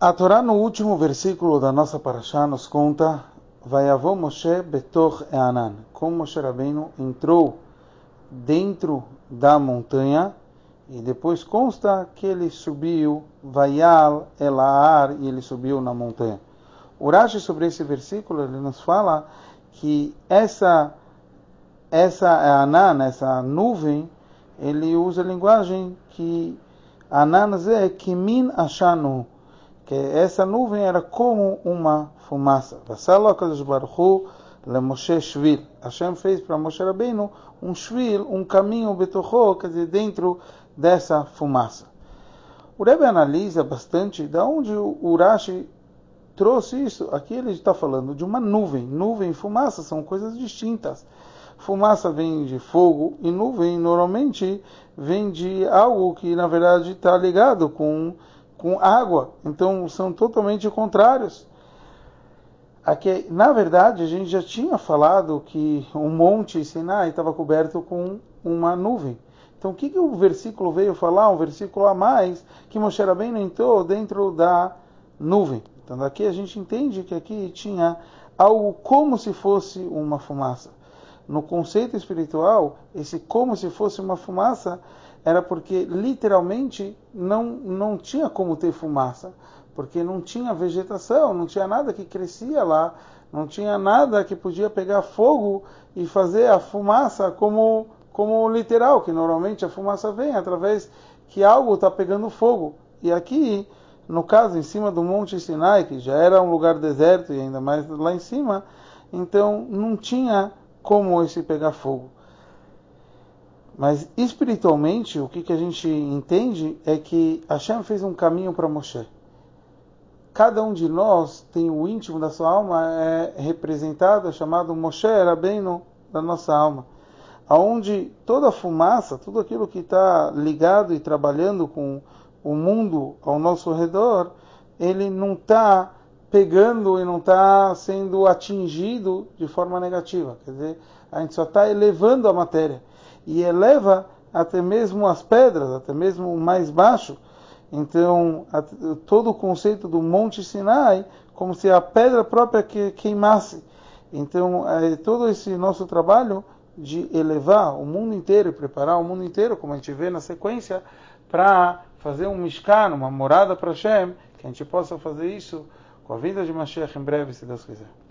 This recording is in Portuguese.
A Torá, no último versículo da nossa paraxá, nos conta Vayavô Moshe betor Eanan, como Moshe Rabbeinu entrou dentro da montanha e depois consta que ele subiu Vayal Elaar e ele subiu na montanha. O Rashi sobre esse versículo ele nos fala que essa essa Anan, essa nuvem, ele usa a linguagem que Anan é Kimin Ashanu, que essa nuvem era como uma fumaça. Vassalo HaKadosh Baruch Hu le Shvil. Hashem fez para Moshe Rabbeinu um shvil, um caminho betocho, quer dizer, dentro dessa fumaça. O Rebbe analisa bastante de onde o Urashi trouxe isso. Aqui ele está falando de uma nuvem. Nuvem e fumaça são coisas distintas. Fumaça vem de fogo e nuvem normalmente vem de algo que na verdade está ligado com com água. Então são totalmente contrários. Aqui, na verdade, a gente já tinha falado que o monte Sinai estava coberto com uma nuvem. Então, o que, que o versículo veio falar? Um versículo a mais que Moshe Rabbeinu entrou dentro da nuvem. Então, daqui a gente entende que aqui tinha algo como se fosse uma fumaça. No conceito espiritual, esse como se fosse uma fumaça era porque literalmente não, não tinha como ter fumaça, porque não tinha vegetação, não tinha nada que crescia lá, não tinha nada que podia pegar fogo e fazer a fumaça como, como literal, que normalmente a fumaça vem através que algo está pegando fogo. E aqui, no caso, em cima do Monte Sinai, que já era um lugar deserto e ainda mais lá em cima, então não tinha como esse pegar fogo. Mas espiritualmente, o que, que a gente entende é que Hashem fez um caminho para Moshe. Cada um de nós tem o íntimo da sua alma é representado, é chamado Moshe Rabbeinu da nossa alma, aonde toda a fumaça, tudo aquilo que está ligado e trabalhando com o mundo ao nosso redor, ele não está pegando e não está sendo atingido de forma negativa. Quer dizer, a gente só está elevando a matéria e eleva até mesmo as pedras, até mesmo o mais baixo. Então, todo o conceito do Monte Sinai, como se a pedra própria que queimasse. Então, é todo esse nosso trabalho de elevar o mundo inteiro e preparar o mundo inteiro, como a gente vê na sequência, para fazer um Mishkan, uma morada para Hashem, que a gente possa fazer isso com a vinda de Mashiach em breve, se Deus quiser.